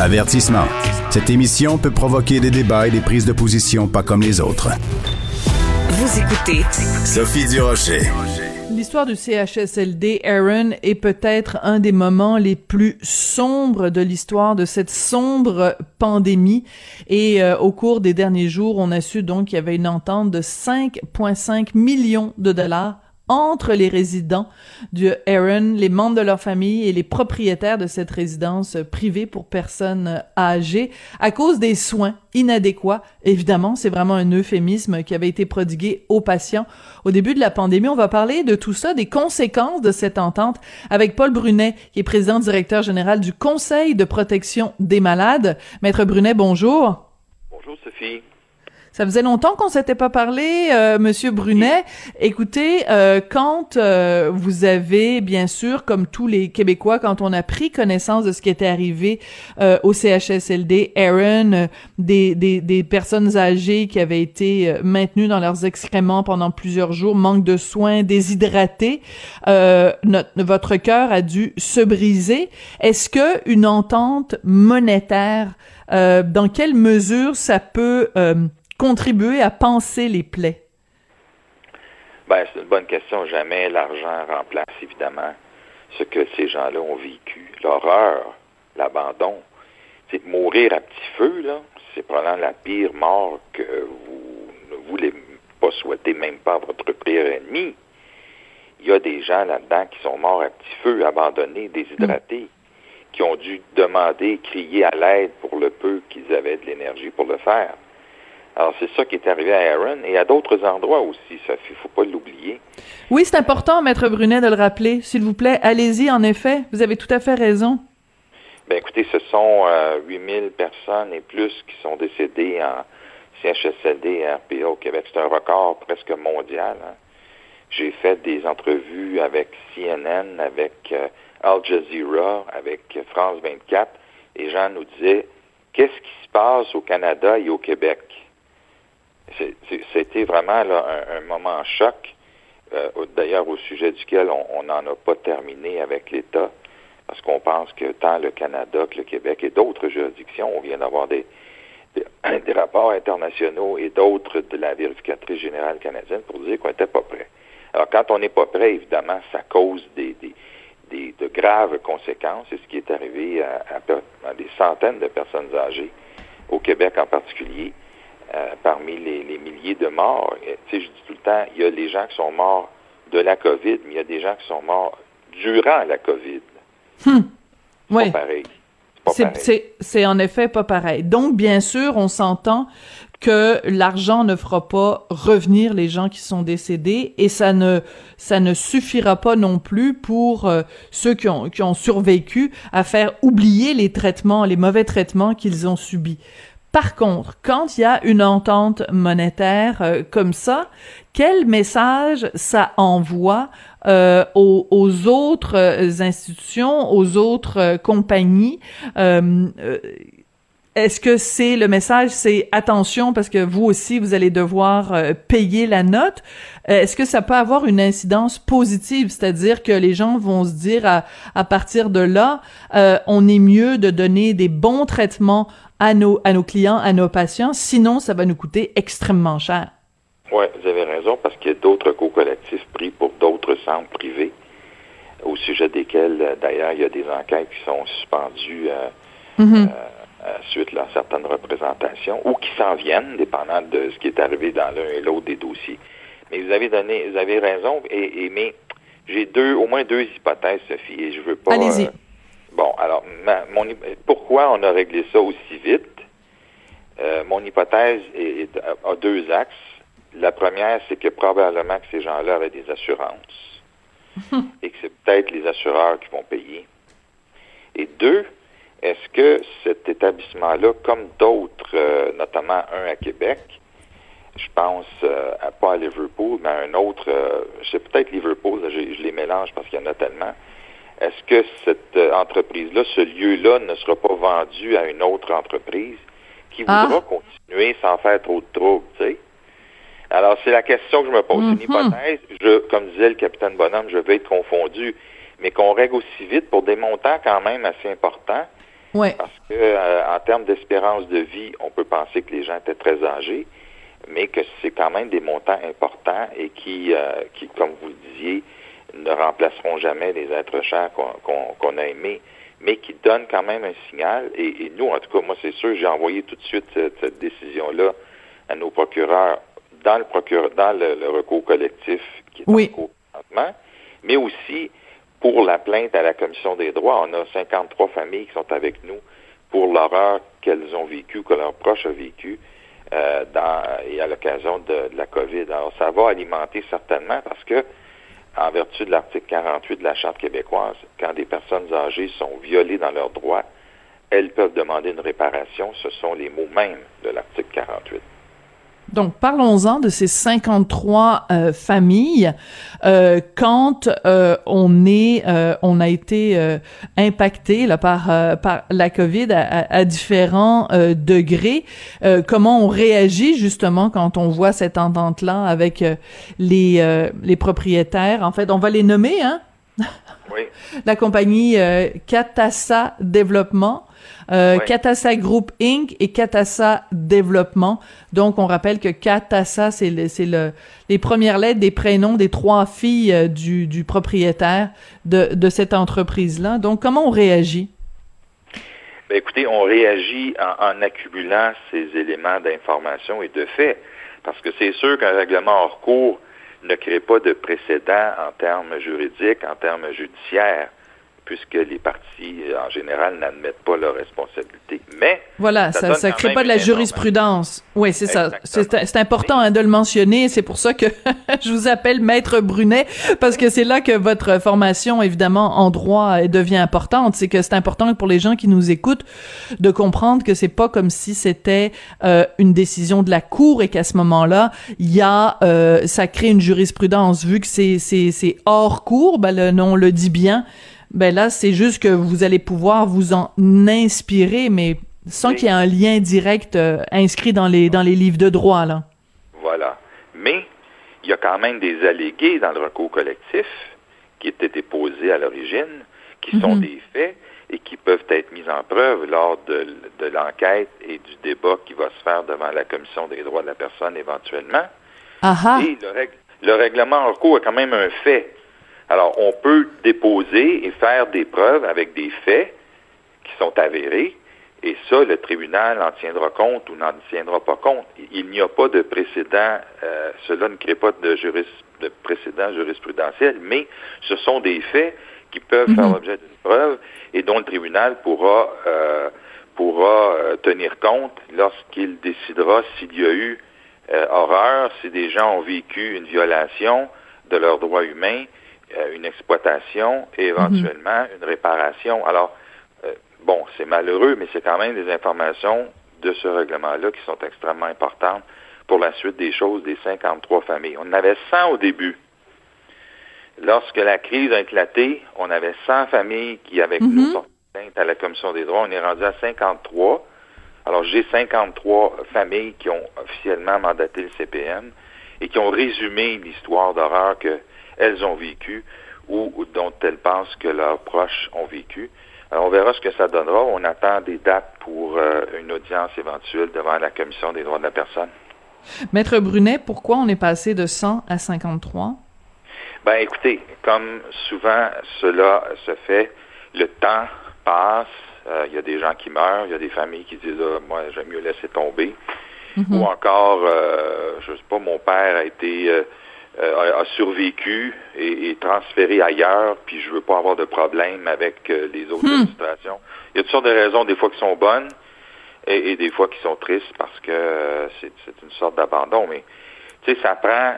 Avertissement. Cette émission peut provoquer des débats et des prises de position pas comme les autres. Vous écoutez Sophie Durocher. L'histoire du CHSLD, Aaron, est peut-être un des moments les plus sombres de l'histoire de cette sombre pandémie. Et euh, au cours des derniers jours, on a su donc qu'il y avait une entente de 5,5 millions de dollars entre les résidents du Aaron, les membres de leur famille et les propriétaires de cette résidence privée pour personnes âgées à cause des soins inadéquats. Évidemment, c'est vraiment un euphémisme qui avait été prodigué aux patients au début de la pandémie. On va parler de tout ça, des conséquences de cette entente avec Paul Brunet, qui est président directeur général du Conseil de protection des malades. Maître Brunet, bonjour. Bonjour Sophie. Ça faisait longtemps qu'on s'était pas parlé, euh, Monsieur Brunet. Écoutez, euh, quand euh, vous avez, bien sûr, comme tous les Québécois, quand on a pris connaissance de ce qui était arrivé euh, au CHSLD, Aaron, des, des, des, personnes âgées qui avaient été maintenues dans leurs excréments pendant plusieurs jours, manque de soins, déshydratées, notre, votre cœur a dû se briser. Est-ce que une entente monétaire, dans quelle mesure ça peut contribuer à penser les plaies? Ben, c'est une bonne question. Jamais l'argent remplace, évidemment, ce que ces gens-là ont vécu. L'horreur, l'abandon. C'est mourir à petit feu, là, c'est probablement la pire mort que vous ne voulez pas souhaiter, même pas à votre pire ennemi. Il y a des gens là-dedans qui sont morts à petit feu, abandonnés, déshydratés, qui ont dû demander, crier à l'aide pour le peu qu'ils avaient de l'énergie pour le faire. Alors, c'est ça qui est arrivé à Aaron et à d'autres endroits aussi, Sophie, il ne faut pas l'oublier. Oui, c'est important, Maître Brunet, de le rappeler. S'il vous plaît, allez-y, en effet, vous avez tout à fait raison. Bien, écoutez, ce sont euh, 8000 personnes et plus qui sont décédées en CHSLD et RPA au Québec. C'est un record presque mondial. Hein. J'ai fait des entrevues avec CNN, avec euh, Al Jazeera, avec France 24. Les gens nous disaient, qu'est-ce qui se passe au Canada et au Québec? C'était vraiment là, un, moment choc, euh, d'ailleurs au sujet duquel on n'en a pas terminé avec l'État, parce qu'on pense que tant le Canada que le Québec et d'autres juridictions, on vient d'avoir des, rapports internationaux et d'autres de la vérificatrice générale canadienne pour dire qu'on n'était pas prêt. Alors quand on n'est pas prêt, évidemment, ça cause des, de graves conséquences, c'est ce qui est arrivé à des centaines de personnes âgées, au Québec en particulier. Euh, parmi les, les, milliers de morts. Tu sais, je dis tout le temps, il y a les gens qui sont morts de la COVID, mais il y a des gens qui sont morts durant la COVID. Hum. C'est ouais. pas pareil. C'est en effet pas pareil. Donc, bien sûr, on s'entend que l'argent ne fera pas revenir les gens qui sont décédés et ça ne ça ne suffira pas non plus pour euh, ceux qui ont qui ont survécu à faire oublier les traitements, les mauvais traitements qu'ils ont subis. Par contre, quand il y a une entente monétaire euh, comme ça, quel message ça envoie euh, aux, autres euh, institutions, aux autres euh, compagnies? Euh, Est-ce que c'est le message, c'est attention parce que vous aussi vous allez devoir payer la note Est-ce que ça peut avoir une incidence positive, c'est-à-dire que les gens vont se dire à, à partir de là, on est mieux de donner des bons traitements à nos, à nos clients, à nos patients, sinon ça va nous coûter extrêmement cher. Oui, vous avez raison, parce qu'il y a d'autres co-collectifs pris pour d'autres centres privés, au sujet desquels, d'ailleurs, il y a des enquêtes qui sont suspendues euh, mm -hmm. euh, suite à certaines représentations, ou qui s'en viennent, dépendant de ce qui est arrivé dans l'un et l'autre des dossiers. Mais vous avez donné, vous avez raison, et, et mais j'ai deux, au moins deux hypothèses, Sophie, et je veux pas. Allez-y. Euh, Bon, alors, ma, mon, pourquoi on a réglé ça aussi vite? Euh, mon hypothèse est, est, a deux axes. La première, c'est que probablement que ces gens-là avaient des assurances et que c'est peut-être les assureurs qui vont payer. Et deux, est-ce que cet établissement-là, comme d'autres, euh, notamment un à Québec, je pense euh, à, pas à Liverpool, mais à un autre, c'est peut-être Liverpool, là, je, je les mélange parce qu'il y en a tellement, est-ce que cette euh, entreprise-là, ce lieu-là, ne sera pas vendu à une autre entreprise qui voudra ah. continuer sans faire trop de troubles, tu sais? Alors, c'est la question que je me pose. Mm -hmm. Une hypothèse, je, comme disait le capitaine Bonhomme, je vais être confondu, mais qu'on règle aussi vite pour des montants quand même assez importants, Ouais. Parce que euh, en termes d'espérance de vie, on peut penser que les gens étaient très âgés, mais que c'est quand même des montants importants et qui, euh, qui, comme vous le disiez, ne remplaceront jamais les êtres chers qu'on a aimés, mais qui donnent quand même un signal. Et, nous, en tout cas, moi, c'est sûr, j'ai envoyé tout de suite cette, décision-là à nos procureurs dans le procureur, dans le, recours collectif qui est oui. en cours présentement, mais aussi pour la plainte à la Commission des droits. On a 53 familles qui sont avec nous pour l'horreur qu'elles ont vécue, que leurs proches ont vécu euh, dans, et à l'occasion de, de, la COVID. Alors, ça va alimenter certainement parce que en vertu de l'article 48 de la Charte québécoise, quand des personnes âgées sont violées dans leurs droits, elles peuvent demander une réparation. Ce sont les mots mêmes de l'article 48. Donc, parlons-en de ces 53 euh, familles. Euh, quand euh, on est, euh, on a été euh, impacté là, par, par la COVID à, à différents degrés, comment on réagit justement quand on voit cette entente-là avec les, les propriétaires? En fait, on va les nommer, hein? Oui. la compagnie Catassa Développement euh, Katassa Group Inc. et Katassa Développement. Donc, on rappelle que Katassa, c'est le, le, les premières lettres des prénoms des trois filles euh, du, du propriétaire de, de cette entreprise-là. Donc, comment on réagit? Ben, écoutez, on réagit en, en accumulant ces éléments d'information et de fait, parce que c'est sûr qu'un règlement hors cours ne crée pas de précédent en termes juridiques, en termes judiciaires puisque les partis, en général, n'admettent pas leurs responsabilités. Mais voilà, ça ne crée pas de la jurisprudence. Oui, c'est ça. C'est important hein, de le mentionner. C'est pour ça que je vous appelle Maître Brunet, parce que c'est là que votre formation, évidemment, en droit devient importante. C'est que c'est important pour les gens qui nous écoutent de comprendre que c'est pas comme si c'était euh, une décision de la Cour et qu'à ce moment-là, il y a, euh, ça crée une jurisprudence. Vu que c'est hors cour, ben le nom le dit bien ben là, c'est juste que vous allez pouvoir vous en inspirer, mais sans qu'il y ait un lien direct euh, inscrit dans les, dans les livres de droit, là. Voilà. Mais il y a quand même des allégués dans le recours collectif qui étaient déposés à l'origine, qui sont mhm. des faits et qui peuvent être mis en preuve lors de, de l'enquête et du débat qui va se faire devant la Commission des droits de la personne éventuellement. Aha. Et le, le règlement en cours a quand même un fait alors, on peut déposer et faire des preuves avec des faits qui sont avérés, et ça, le tribunal en tiendra compte ou n'en tiendra pas compte. Il n'y a pas de précédent, euh, cela ne crée pas de, de précédent jurisprudentiel, mais ce sont des faits qui peuvent faire mhm. l'objet d'une preuve et dont le tribunal pourra, euh, pourra euh, tenir compte lorsqu'il décidera s'il y a eu horreur, si des gens ont vécu une violation de leurs droits humains, une exploitation et éventuellement mhm. une réparation. Alors, euh, bon, c'est malheureux, mais c'est quand même des informations de ce règlement-là qui sont extrêmement importantes pour la suite des choses des 53 familles. On en avait 100 au début. Lorsque la crise a éclaté, on avait 100 familles qui, avec mm nous, portaient à la Commission des droits. On est rendu à 53. Alors, j'ai 53 familles qui ont officiellement mandaté le CPM et qui ont résumé l'histoire d'horreur que elles ont vécu ou, dont elles pensent que leurs proches ont vécu. Alors, on verra ce que ça donnera. On attend des dates pour euh, une audience éventuelle devant la Commission des droits de la personne. Maître Brunet, pourquoi on est passé de 100 à 53? Ben, écoutez, comme souvent cela se fait, le temps passe. Euh, il y a des gens qui meurent, il y a des familles qui disent ah, moi j'aime mieux laisser tomber. Mm-hmm. Ou encore, euh, je sais pas, mon père a été euh, a, survécu et, transféré ailleurs, puis je veux pas avoir de problème avec euh, les autres hmm. administrations. Il y a toutes sortes de raisons, des fois qui sont bonnes et, des fois qui sont tristes parce que euh, c'est une sorte d'abandon. Mais tu sais, ça prend,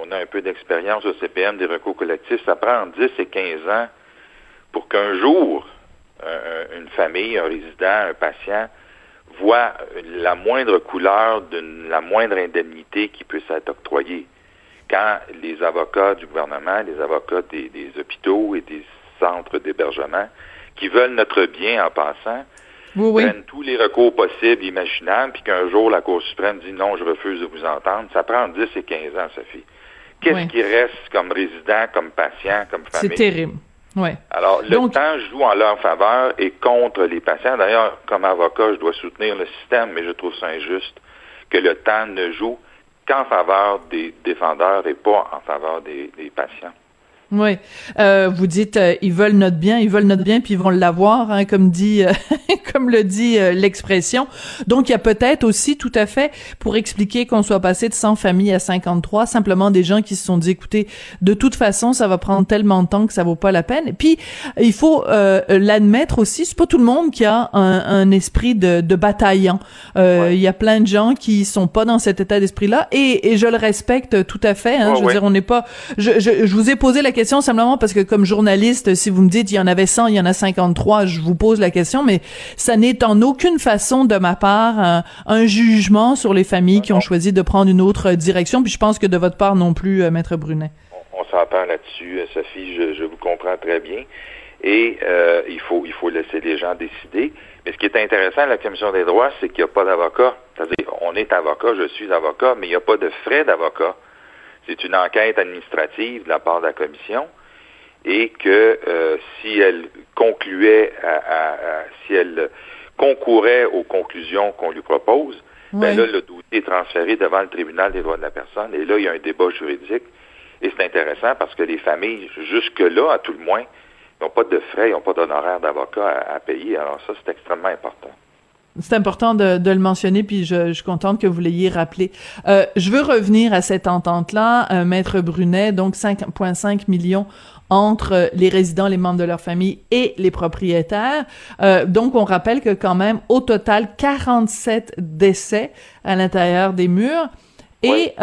on a un peu d'expérience au CPM des recours collectifs, ça prend entre 10 et 15 ans pour qu'un jour, une famille, un résident, un patient voit la moindre couleur de la moindre indemnité qui puisse être octroyée quand les avocats du gouvernement, les avocats des, hôpitaux et des centres d'hébergement, qui veulent notre bien en passant, prennent tous les recours possibles, imaginables, puis qu'un jour la Cour suprême dit non, je refuse de vous entendre, ça prend 10 et 15 ans, Sophie. Qu'est-ce qui reste comme résident, comme patient, comme famille? C'est terrible. Ouais. Alors, le temps joue en leur faveur et contre les patients. D'ailleurs, comme avocat, je dois soutenir le système, mais je trouve ça injuste que le temps ne joue qu'en faveur des défendeurs et pas en faveur des patients. Oui, euh, vous dites euh, ils veulent notre bien, ils veulent notre bien, puis ils vont l'avoir, hein, comme dit, euh, comme le dit euh, l'expression. Donc il y a peut-être aussi tout à fait pour expliquer qu'on soit passé de 100 familles à 53, simplement des gens qui se sont dit écoutez, de toute façon ça va prendre tellement de temps que ça vaut pas la peine. Et puis il faut l'admettre aussi, c'est pas tout le monde qui a un, un esprit de, de bataillant. Il y a plein de gens qui sont pas dans cet état d'esprit-là, et, et, je le respecte tout à fait. Hein, je veux dire, on n'est pas. Je, je, je vous ai posé la question question simplement parce que comme journaliste, si vous me dites il y en avait 100, il y en a 53, je vous pose la question, mais ça n'est en aucune façon de ma part un, jugement sur les familles qui ont choisi de prendre une autre direction. Puis je pense que de votre part non plus, euh, Maître Brunet. On, s'entend là-dessus, euh, Sophie, je, vous comprends très bien. Et euh, il faut il faut laisser les gens décider. Mais ce qui est intéressant à la Commission des droits, c'est qu'il n'y a pas d'avocat. C'est-à-dire, on est avocat, je suis avocat, mais il n'y a pas de frais d'avocat. C'est une enquête administrative de la part de la commission et que euh, si elle concluait, à, si elle concourait aux conclusions qu'on lui propose, ben là, le dossier est transféré devant le tribunal des droits de la personne et là, il y a un débat juridique. Et c'est intéressant parce que les familles, jusque-là, à tout le moins, n'ont pas de frais, ils n'ont pas d'honoraires d'avocat à, à payer. Alors ça, c'est extrêmement important. C'est important de, le mentionner, puis je, suis contente que vous l'ayez rappelé. Euh, je veux revenir à cette entente-là, euh, Maître Brunet, donc 5,5 millions entre les résidents, les membres de leur famille et les propriétaires. Euh, donc, on rappelle que quand même, au total, 47 décès à l'intérieur des murs. Et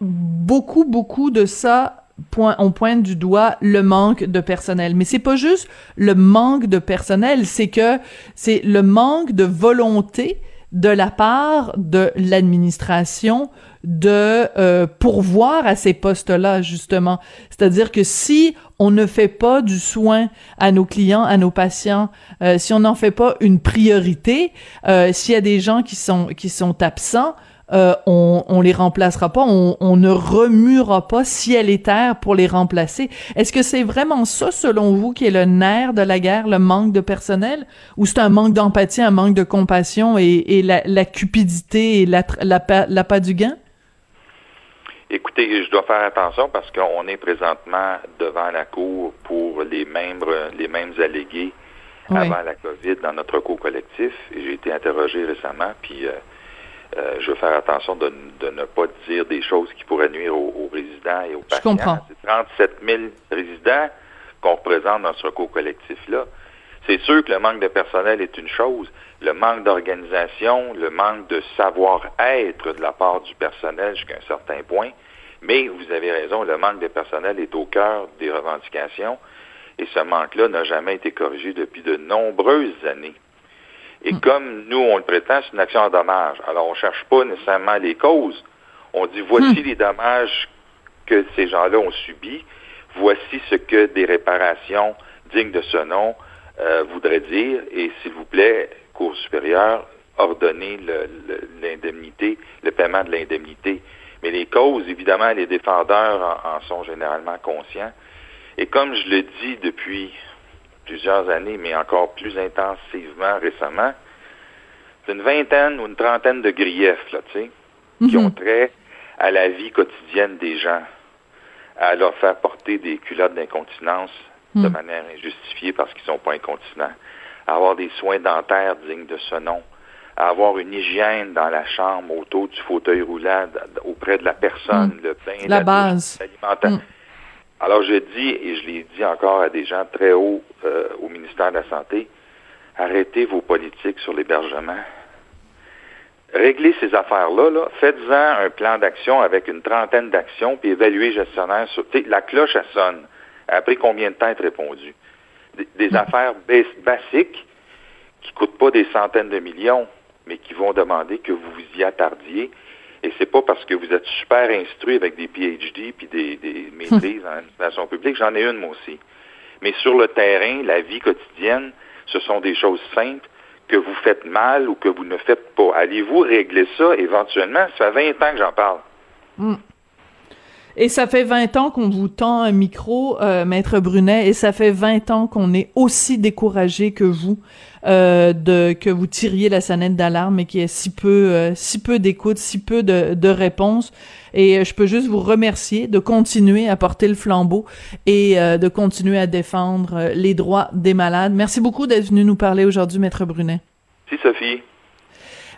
beaucoup, beaucoup de ça on pointe du doigt le manque de personnel. Mais c'est pas juste le manque de personnel, c'est que c'est le manque de volonté de la part de l'administration de euh, pourvoir à ces postes-là, justement. C'est-à-dire que si on ne fait pas du soin à nos clients, à nos patients, euh, si on n'en fait pas une priorité, euh, s'il y a des gens qui sont absents, euh, on, on les remplacera pas, on, ne remuera pas ciel et terre pour les remplacer. Est-ce que c'est vraiment ça, selon vous, qui est le nerf de la guerre, le manque de personnel, ou c'est un manque d'empathie, un manque de compassion et, la, cupidité et la, la, pas du gain? Écoutez, je dois faire attention parce qu'on est présentement devant la cour pour les mêmes les mêmes allégués avant la COVID dans notre cours collectif. J'ai été interrogé récemment, puis euh, euh, je veux faire attention de, ne pas dire des choses qui pourraient nuire aux, résidents et aux patients. Je comprends. C'est 37 000 résidents qu'on représente dans ce recours collectif-là. C'est sûr que le manque de personnel est une chose, le manque d'organisation, le manque de savoir-être de la part du personnel jusqu'à un certain point, mais vous avez raison, le manque de personnel est au cœur des revendications et ce manque-là n'a jamais été corrigé depuis de nombreuses années. Et comme nous, on le prétend, c'est une action en dommage. Alors, on ne cherche pas nécessairement les causes. On dit, voici hmm. les dommages que ces gens-là ont subis. Voici ce que des réparations dignes de ce nom euh, voudraient dire. Et s'il vous plaît, Cour supérieure, ordonnez l'indemnité, le, paiement de l'indemnité. Mais les causes, évidemment, les défendeurs en sont généralement conscients. Et comme je le dis depuis plusieurs années, mais encore plus intensivement récemment, c'est une vingtaine ou une trentaine de griefs, là, tu sais, qui mhm. ont trait à la vie quotidienne des gens, à leur faire porter des culottes d'incontinence de mhm. manière injustifiée parce qu'ils ne sont pas incontinents, à avoir des soins dentaires dignes de ce nom, à avoir une hygiène dans la chambre autour du fauteuil roulant auprès de la personne, mhm. le bain, la, base, alors je dis, et je l'ai dit encore à des gens très hauts euh, au ministère de la Santé, arrêtez vos politiques sur l'hébergement. Réglez ces affaires-là, -là, faites-en un plan d'action avec une trentaine d'actions, puis évaluez gestionnaire sur... La cloche, elle sonne. Après combien de temps être répondu? Des, hmm. affaires basiques qui coûtent pas des centaines de millions, mais qui vont demander que vous vous y attardiez et c'est pas parce que vous êtes super instruit avec des PhD puis des, des maîtrises en administration publique. J'en ai une, moi aussi. Mais sur le terrain, la vie quotidienne, ce sont des choses simples que vous faites mal ou que vous ne faites pas. Allez-vous régler ça éventuellement? Ça fait 20 ans que j'en parle. Hmm. Et ça fait 20 ans qu'on vous tend un micro, euh, Maître Brunet, et ça fait 20 ans qu'on est aussi découragé que vous euh, de que vous tiriez la sonnette d'alarme et qu'il y ait si peu euh, si peu d'écoute, si peu de, de réponses. Et je peux juste vous remercier de continuer à porter le flambeau et de continuer à défendre les droits des malades. Merci beaucoup d'être venu nous parler aujourd'hui, Maître Brunet. Si, Sophie.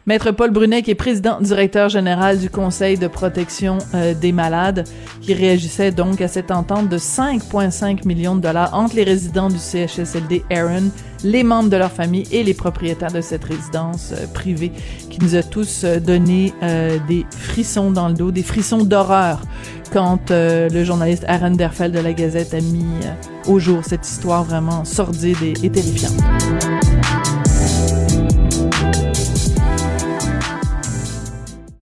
Maître Paul Brunet, qui est président directeur général du Conseil de protection euh, des malades, qui réagissait donc à cette entente de 5,5 millions de dollars entre les résidents du CHSLD Aaron, les membres de leur famille et les propriétaires de cette résidence euh, privée, qui nous a tous euh, donné des frissons dans le dos, des frissons d'horreur quand le journaliste Aaron Derfeld de la Gazette a mis au jour cette histoire vraiment sordide et terrifiante.